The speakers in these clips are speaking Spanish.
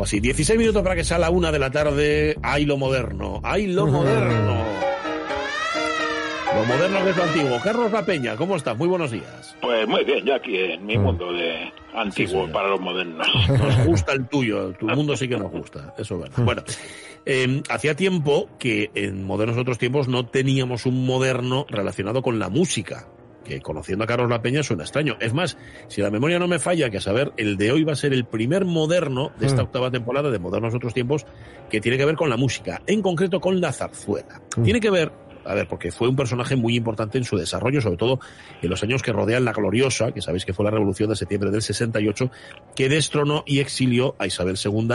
Algo así, 16 minutos para que sea la una de la tarde. ¡Ay, lo moderno! ¡Ay, lo moderno! Lo moderno que es lo antiguo. Carlos La Peña, ¿cómo estás? Muy buenos días. Pues muy bien, yo aquí en mi mundo de antiguo para los modernos. Nos gusta el tuyo, tu mundo sí que nos gusta, eso es verdad. Bueno, eh, hacía tiempo que en modernos otros tiempos no teníamos un moderno relacionado con la música, que conociendo a Carlos La Peña suena extraño. Es más, si la memoria no me falla, que a saber, el de hoy va a ser el primer moderno de esta octava temporada de modernos otros tiempos que tiene que ver con la música, en concreto con la zarzuela. Tiene que ver a ver, porque fue un personaje muy importante en su desarrollo, sobre todo en los años que rodean la gloriosa, que sabéis que fue la revolución de septiembre del 68, que destronó y exilió a Isabel II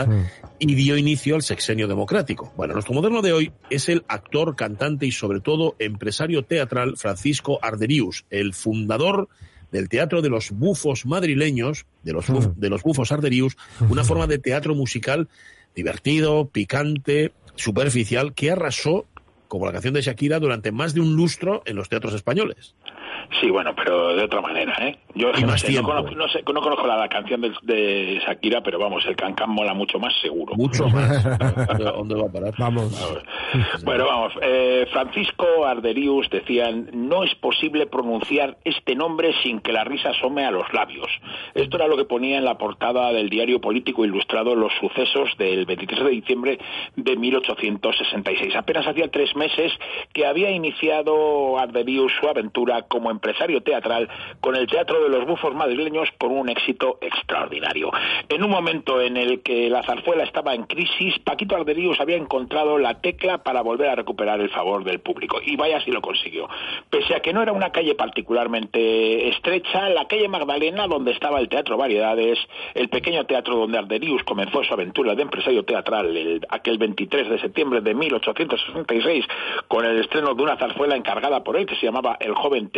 y dio inicio al sexenio democrático. Bueno, nuestro moderno de hoy es el actor, cantante y sobre todo empresario teatral Francisco Arderius, el fundador del teatro de los bufos madrileños, de los, buf- de los bufos Arderius, una forma de teatro musical divertido, picante, superficial, que arrasó como la canción de Shakira durante más de un lustro en los teatros españoles. Sí, bueno, pero de otra manera, ¿eh? Yo no, sé, no, conozco, no sé- no conozco la, la canción de, de Shakira, pero vamos, el cancán mola mucho más seguro. Mucho más. ¿Dónde va a parar? Vamos. Bueno, vamos, eh, Francisco Arderius decían, no es posible pronunciar este nombre sin que la risa asome a los labios. Esto era lo que ponía en la portada del diario político ilustrado Los sucesos del 23 de diciembre de 1866. Apenas hacía tres meses que había iniciado Arderius su aventura como empresario teatral con el Teatro de los Bufos madrileños con un éxito extraordinario. En un momento en el que la zarzuela estaba en crisis, Paquito Arderius había encontrado la tecla para volver a recuperar el favor del público. Y vaya si lo consiguió. Pese a que no era una calle particularmente estrecha, la calle Magdalena, donde estaba el Teatro Variedades, el pequeño teatro donde Arderius comenzó su aventura de empresario teatral el- aquel 23 de septiembre de 1866, con el estreno de una zarzuela encargada por él que se llamaba El joven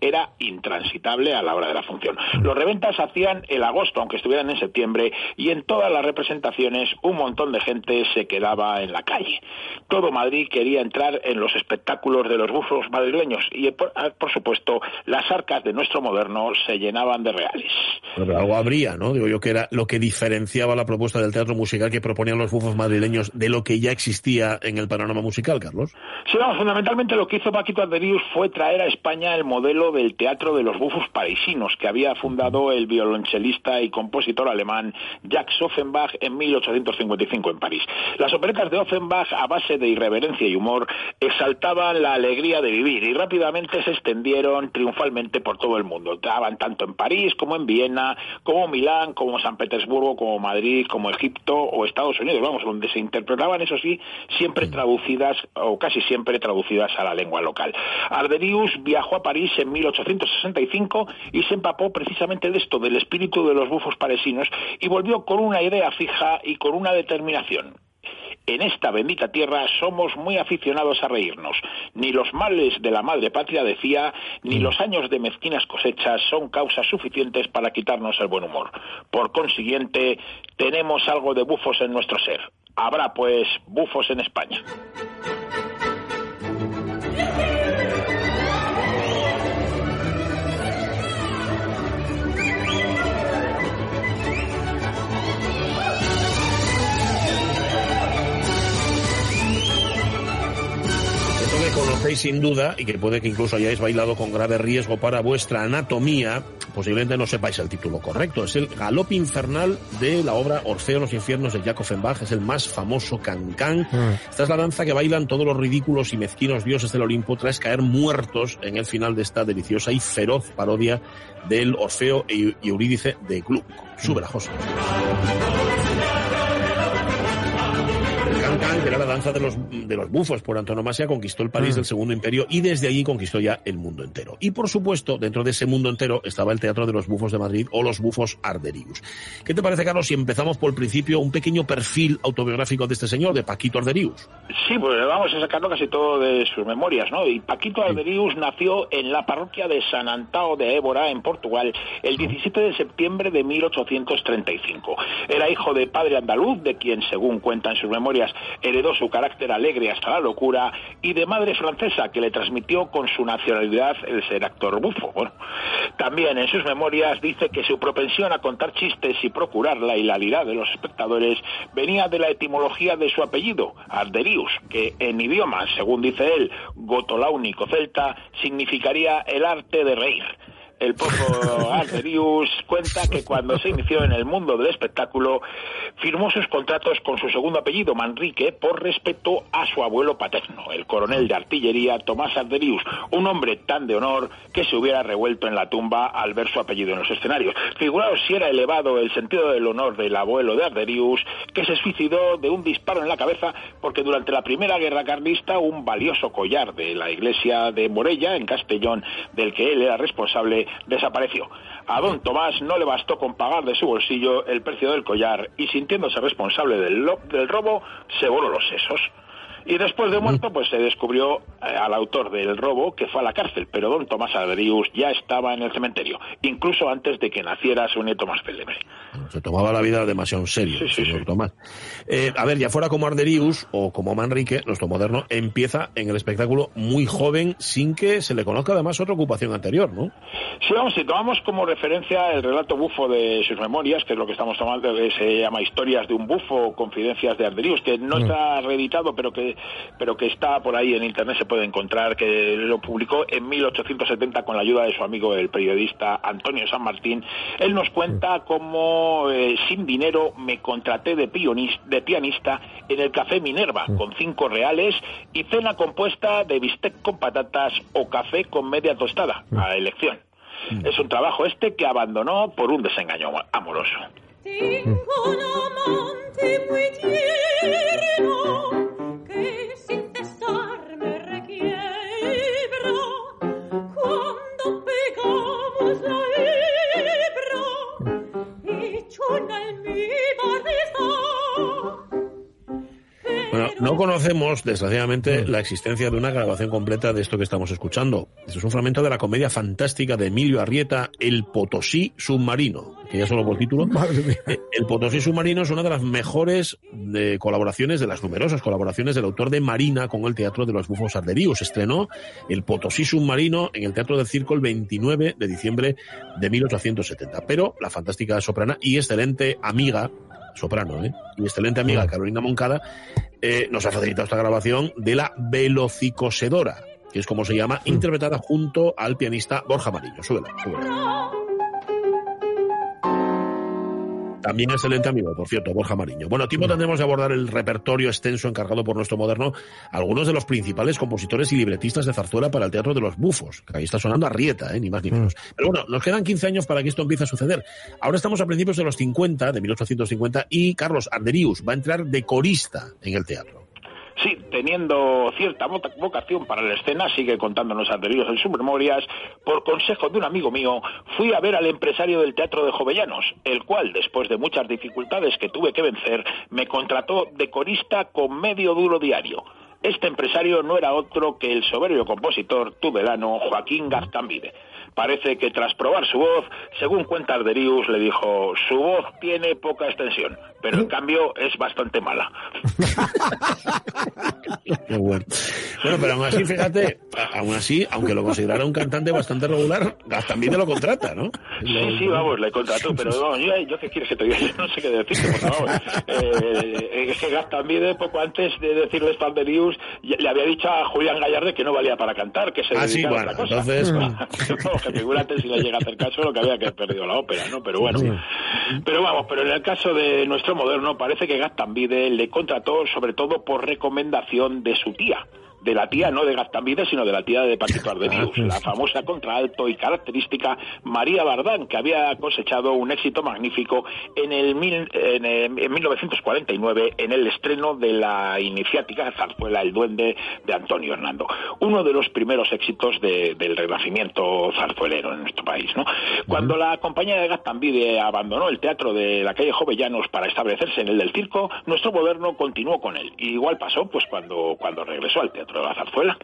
Era intransitable a la hora de la función. Los reventas hacían el agosto, aunque estuvieran en septiembre, y en todas las representaciones un montón de gente se quedaba en la calle. Todo Madrid quería entrar en los espectáculos de los bufos madrileños y, por, ah, por supuesto, las arcas de nuestro moderno se llenaban de reales. Pero algo habría, ¿no? Digo yo que era lo que diferenciaba la propuesta del teatro musical que proponían los bufos madrileños de lo que ya existía en el panorama musical, Carlos. Sí, vamos, fundamentalmente lo que hizo Paquito Arderius fue traer a España el modelo del teatro de los bufos parisinos que había fundado el violonchelista y compositor alemán Jacques Offenbach en 1855 en París. Las operetas de Offenbach, a base de irreverencia y humor, exaltaban la alegría de vivir y rápidamente se extendieron triunfalmente por todo el mundo. Estaban tanto en París como en Viena, como Milán, como San Petersburgo, como Madrid, como Egipto o Estados Unidos, vamos, donde se interpretaban, eso sí, siempre traducidas o casi siempre traducidas a la lengua local. Arderius viajó a París en 1865 y se empapó precisamente de esto, del espíritu de los bufos parisinos y volvió con una idea fija y con una determinación. En esta bendita tierra somos muy aficionados a reírnos. Ni los males de la madre patria, decía, ni los años de mezquinas cosechas son causas suficientes para quitarnos el buen humor. Por consiguiente, tenemos algo de bufos en nuestro ser. Habrá, pues, bufos en España. Conocéis sin duda y que puede que incluso hayáis bailado con grave riesgo para vuestra anatomía, posiblemente no sepáis el título correcto. Es el galope infernal de la obra Orfeo en los infiernos de Jacob Offenbach, es el más famoso cancán. Esta es la danza que bailan todos los ridículos y mezquinos dioses del Olimpo tras caer muertos en el final de esta deliciosa y feroz parodia del Orfeo y y Eurídice de Gluck. Sube la. Que era la danza de los, de los bufos por antonomasia, conquistó el París mm. del Segundo Imperio y desde allí conquistó ya el mundo entero. Y por supuesto, dentro de ese mundo entero estaba el Teatro de los Bufos de Madrid o los Bufos Arderius. ¿Qué te parece, Carlos, si empezamos por el principio un pequeño perfil autobiográfico de este señor, de Paquito Arderius? Sí, pues vamos a sacarlo casi todo de sus memorias, ¿no? Y Paquito Arderius nació en la parroquia de San Antao de Évora, en Portugal, el 17 de septiembre de 1835. Era hijo de padre andaluz, de quien, según cuentan sus memorias, heredó su carácter alegre hasta la locura, y de madre francesa, que le transmitió con su nacionalidad el ser actor bufo. También en sus memorias dice que su propensión a contar chistes y procurar la hilaridad de los espectadores venía de la etimología de su apellido, Arderius, que en idioma, según dice él, gotoláunico celta, significaría el arte de reír. El poco Arderius cuenta que cuando se inició en el mundo del espectáculo firmó sus contratos con su segundo apellido, Manrique, por respeto a su abuelo paterno, el coronel de artillería Tomás Arderius, un hombre tan de honor que se hubiera revuelto en la tumba al ver su apellido en los escenarios. Figuraos si era elevado el sentido del honor del abuelo de Arderius, que se suicidó de un disparo en la cabeza porque durante la primera guerra carlista un valioso collar de la iglesia de Morella, en Castellón, del que él era responsable, desapareció. A don Tomás no le bastó con pagar de su bolsillo el precio del collar y sintiéndose responsable del, del robo, se voló los sesos. Y después de muerto, pues se descubrió eh, al autor del robo que fue a la cárcel, pero don Tomás Arderius ya estaba en el cementerio, incluso antes de que naciera su nieto más célebre. Se tomaba la vida demasiado en serio, señor Tomás. Eh, a ver, ya fuera como Arderius o como Manrique, nuestro moderno, empieza en el espectáculo muy joven, sin que se le conozca además otra ocupación anterior, ¿no? Sí, vamos, si tomamos como referencia el relato bufo de sus memorias, que es lo que estamos tomando, que se llama Historias de un bufo, Confidencias de Arderius, que no mm. está reeditado, pero que pero que está por ahí en internet, se puede encontrar, que lo publicó en 1870 con la ayuda de su amigo el periodista Antonio San Martín. Él nos cuenta cómo eh, sin dinero me contraté de, de pianista en el Café Minerva con cinco reales y cena compuesta de bistec con patatas o café con media tostada a elección. Es un trabajo este que abandonó por un desengaño amoroso. Conocemos, desgraciadamente, la existencia de una grabación completa de esto que estamos escuchando. Es un fragmento de la comedia fantástica de Emilio Arrieta, El Potosí Submarino, que ya solo por título. Eh, el Potosí Submarino es una de las mejores de colaboraciones, de las numerosas colaboraciones del autor de Marina con el Teatro de los Bufos Arderíos. Estrenó El Potosí Submarino en el Teatro del Circo el 29 de diciembre de 1870. Pero la fantástica soprana y excelente amiga soprano, ¿eh? y excelente amiga Carolina Moncada, eh, nos ha facilitado esta grabación de la Velocicosedora, que es como se llama, interpretada junto al pianista Borja Marillo. Súbela, súbela. También excelente amigo, por cierto, Borja Mariño. Bueno, tiempo tendremos de abordar el repertorio extenso encargado por nuestro moderno, algunos de los principales compositores y libretistas de zarzuela para el Teatro de los Bufos, que ahí está sonando a Rieta, ¿eh? ni más ni menos. Mm. Pero bueno, nos quedan 15 años para que esto empiece a suceder. Ahora estamos a principios de los 50, de 1850, y Carlos Arderius va a entrar de corista en el teatro. Sí, teniendo cierta vocación para la escena, sigue contándonos anteriores en sus memorias, por consejo de un amigo mío, fui a ver al empresario del Teatro de Jovellanos, el cual, después de muchas dificultades que tuve que vencer, me contrató de corista con medio duro diario. Este empresario no era otro que el soberbio compositor tubelano Joaquín Gaztambide Parece que tras probar su voz, según cuenta Arderius, le dijo, su voz tiene poca extensión, pero en cambio es bastante mala. bueno. pero aún así, fíjate, aún así, aunque lo considerara un cantante bastante regular, también te lo contrata, ¿no? Sí, sí, vamos, le contrató, pero no, yo, yo qué quieres que te diga, yo no sé qué decirte, por favor. Eh, es que Gastambide, poco antes de decirle esto a Arderius, le había dicho a Julián Gallarde que no valía para cantar, que se ah, sí, bueno, a otra cosa. Entonces... que figúrate si le llega a hacer caso lo que había que haber perdido la ópera, ¿no? Pero bueno. Pero vamos, pero en el caso de nuestro moderno parece que Gastambide le contrató sobre todo por recomendación de su tía de la tía, no de Gastambide, sino de la tía de Paquito Arderius, la famosa contralto y característica María Bardán, que había cosechado un éxito magnífico en, el en, 1949 en el estreno de la iniciática Zarzuela El Duende de Antonio Hernando. Uno de los primeros éxitos del renacimiento zarzuelero en nuestro país. ¿no? Cuando la compañía de Gastambide abandonó el teatro de la calle Jovellanos para establecerse en el del circo, nuestro moderno continuó con él. Y igual pasó pues cuando, cuando regresó al teatro la zarzuela.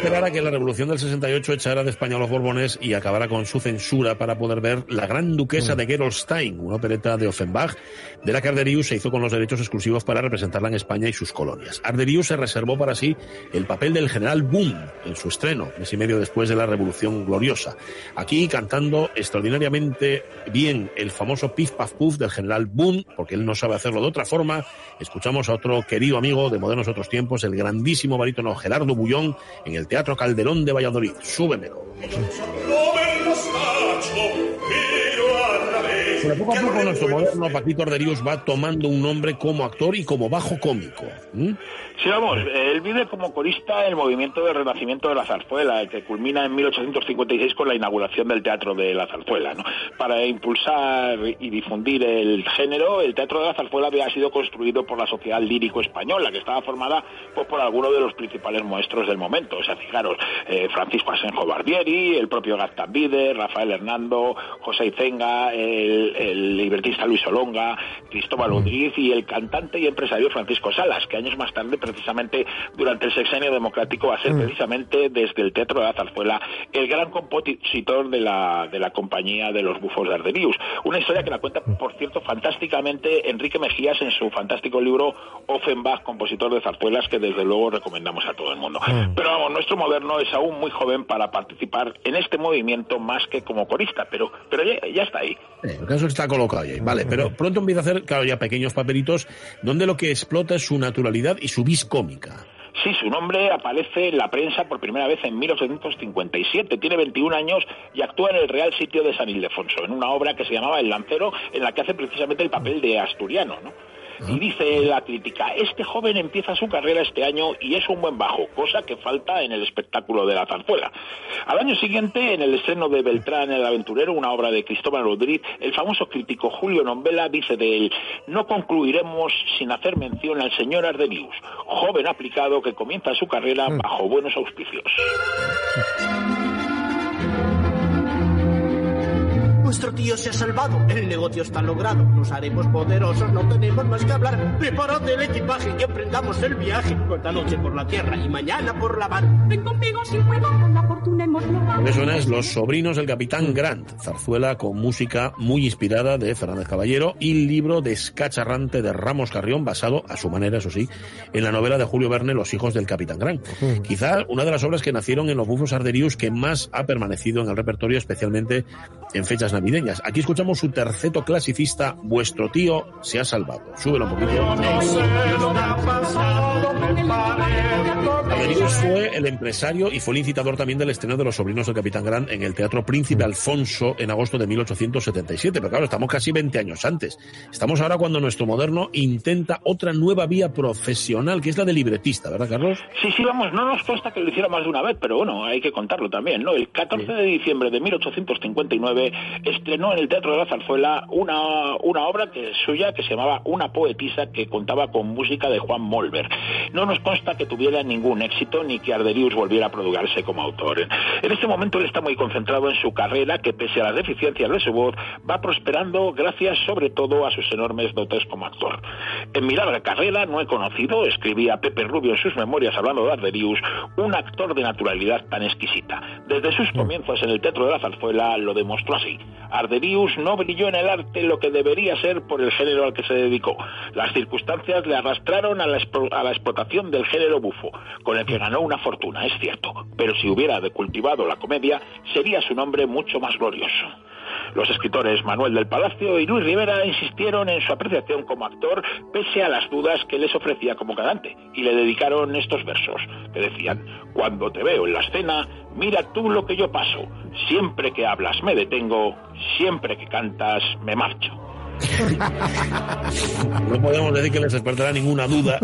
Esperar a que la revolución del 68 echara de España a los Borbones y acabara con su censura para poder ver La Gran Duquesa de Gerolstein, una opereta de Offenbach, de la que Arderius se hizo con los derechos exclusivos para representarla en España y sus colonias. Arderius se reservó para sí el papel del general Boom en su estreno, mes y medio después de la Revolución Gloriosa. Aquí cantando extraordinariamente bien el famoso Pif Paf Puff del general Boom, porque él no sabe hacerlo de otra forma, escuchamos a otro querido amigo de modernos otros tiempos, el grandísimo barítono Gerardo Bullón, en el Teatro Calderón de Valladolid. Súbemelo. Pero poco a poco nuestro moderno Paquito Arderius va tomando un nombre como actor y como bajo cómico. Sí, vamos, él vive como corista el movimiento del renacimiento de la zarzuela, que culmina en 1856 con la inauguración del Teatro de la Zarzuela. ¿no? Para impulsar y difundir el género, el Teatro de la Zarzuela había sido construido por la Sociedad Lírico Española, que estaba formada pues, por algunos de los principales maestros del momento. O sea, fijaros, eh, Francisco Asenjo Barbieri, el propio Gastambide, Rafael Hernando, José Izenga, el, el libretista Luis Olonga, Cristóbal Rodríguez y el cantante y empresario Francisco Salas, que años más tarde precisamente durante el sexenio democrático va a ser precisamente desde el Teatro de la Zarzuela el gran compositor de la, de la compañía de los bufos de Arderius. Una historia que la cuenta, por cierto, fantásticamente Enrique Mejías en su fantástico libro Offenbach, compositor de zarzuelas, que desde luego recomendamos a todo el mundo. Pero vamos, nuestro moderno es aún muy joven para participar en este movimiento más que como corista, pero, pero ya, está ahí. Está colocado ahí, vale, pero pronto empieza a hacer, claro, ya pequeños papelitos, donde lo que explota es su naturalidad y su cómica. Sí, su nombre aparece en la prensa por primera vez en 1857. Tiene 21 años y actúa en el Real Sitio de San Ildefonso, en una obra que se llamaba El Lancero, en la que hace precisamente el papel de asturiano, ¿no? Y dice la crítica, este joven empieza su carrera este año y es un buen bajo, cosa que falta en el espectáculo de la zarzuela. Al año siguiente, en el estreno de Beltrán el aventurero, una obra de Cristóbal Rodríguez, el famoso crítico Julio Nombela dice de él, no concluiremos sin hacer mención al señor Ardenius, joven aplicado que comienza su carrera mm. bajo buenos auspicios. Nuestro tío se ha salvado, el negocio está logrado, nos haremos poderosos, no tenemos más que hablar. Preparad el equipaje que emprendamos el viaje, esta noche por la tierra y mañana por la mar. Ven conmigo sin juego, la fortuna hemos logrado. Eso es Los sobrinos del capitán Grant, zarzuela con música muy inspirada de Fernández Caballero y libro descacharrante de Ramos Carrión, basado, a su manera, eso sí, en la novela de Julio Verne, Los hijos del capitán Grant. Quizá una de las obras que nacieron en los bufos arderius que más ha permanecido en el repertorio, especialmente en fechas navideñas. Aquí escuchamos su terceto clasicista, Vuestro tío se ha salvado. Súbelo un poquito. Fue el empresario y fue el incitador también del estreno de Los sobrinos del Capitán Gran en el Teatro Príncipe Alfonso en agosto de 1877. Pero claro, estamos casi 20 años antes. Estamos ahora cuando nuestro moderno intenta otra nueva vía profesional, que es la de libretista, ¿verdad, Carlos? Sí, sí, vamos, no nos consta que lo hiciera más de una vez, pero bueno, hay que contarlo también, ¿no? El 14 de diciembre de 1859 estrenó en el Teatro de la Zarzuela una, una obra que suya que se llamaba Una poetisa que contaba con música de Juan Molver. No nos consta que tuviera ningún éxito ni que Arderius volviera a prodigarse como autor. En este momento él está muy concentrado en su carrera que pese a las deficiencias de su voz va prosperando gracias sobre todo a sus enormes dotes como actor. En mi larga carrera no he conocido, escribía Pepe Rubio en sus memorias hablando de Arderius, un actor de naturalidad tan exquisita. Desde sus comienzos en el Teatro de la Zarzuela lo demostró así. Arderius no brilló en el arte lo que debería ser por el género al que se dedicó. Las circunstancias le arrastraron a la, a la explotación del género bufo, con que ganó una fortuna, es cierto, pero si hubiera cultivado la comedia, sería su nombre mucho más glorioso. Los escritores Manuel del Palacio y Luis Rivera insistieron en su apreciación como actor pese a las dudas que les ofrecía como cantante y le dedicaron estos versos que decían, cuando te veo en la escena, mira tú lo que yo paso, siempre que hablas me detengo, siempre que cantas me marcho. no podemos decir que les despertará ninguna duda,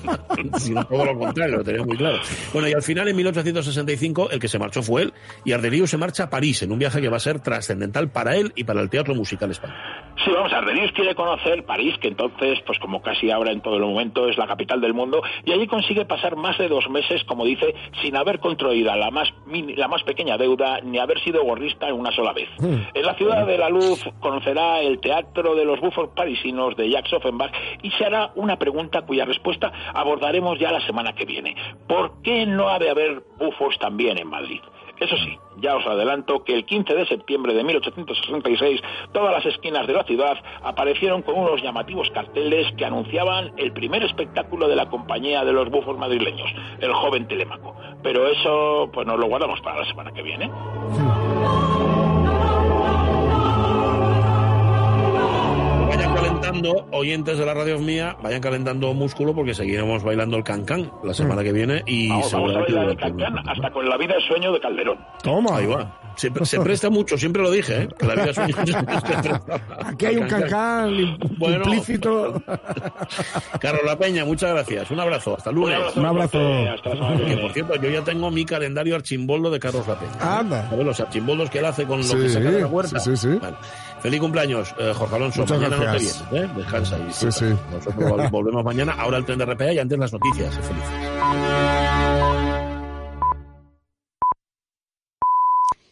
sino todo lo contrario, lo tenía muy claro. Bueno, y al final, en 1865, el que se marchó fue él, y Arderius se marcha a París, en un viaje que va a ser trascendental para él y para el teatro musical español. Sí, vamos, Arderius quiere conocer París, que entonces, pues como casi ahora en todo el momento, es la capital del mundo, y allí consigue pasar más de dos meses, como dice, sin haber contraído la más, la más pequeña deuda, ni haber sido gorrista en una sola vez. Hmm. En la ciudad de la luz conocerá el teatro de los bufos parisinos de Jacques Offenbach y se hará una pregunta cuya respuesta abordaremos ya la semana que viene. ¿Por qué no ha de haber bufos también en Madrid? Eso sí, ya os adelanto que el 15 de septiembre de 1866 todas las esquinas de la ciudad aparecieron con unos llamativos carteles que anunciaban el primer espectáculo de la compañía de los bufos madrileños, el joven Telémaco. Pero eso pues nos lo guardamos para la semana que viene. Oyentes de la radio mía, vayan calentando músculo porque seguiremos bailando el cancán la semana que viene y vamos, a bailar el cancán hasta con la vida de sueño de Calderón. Toma. Ahí va. Se, presta mucho, siempre lo dije, ¿eh? que la vida sueño Aquí hay un cancán implícito. Carlos La Peña, muchas gracias. Un abrazo. Hasta lunes. Un abrazo. Que por cierto, yo ya tengo mi calendario archimboldo de Carlos La Peña. Anda. Los archimboldos que él hace con lo que saca de la huerta. Sí, sí. Feliz cumpleaños, eh, Jorge Alonso. Muchas mañana gracias. no te vienes, ¿eh? Descansa y sí, sí. Nosotros volvemos mañana. Ahora el tren de RPA y antes las noticias. Felices.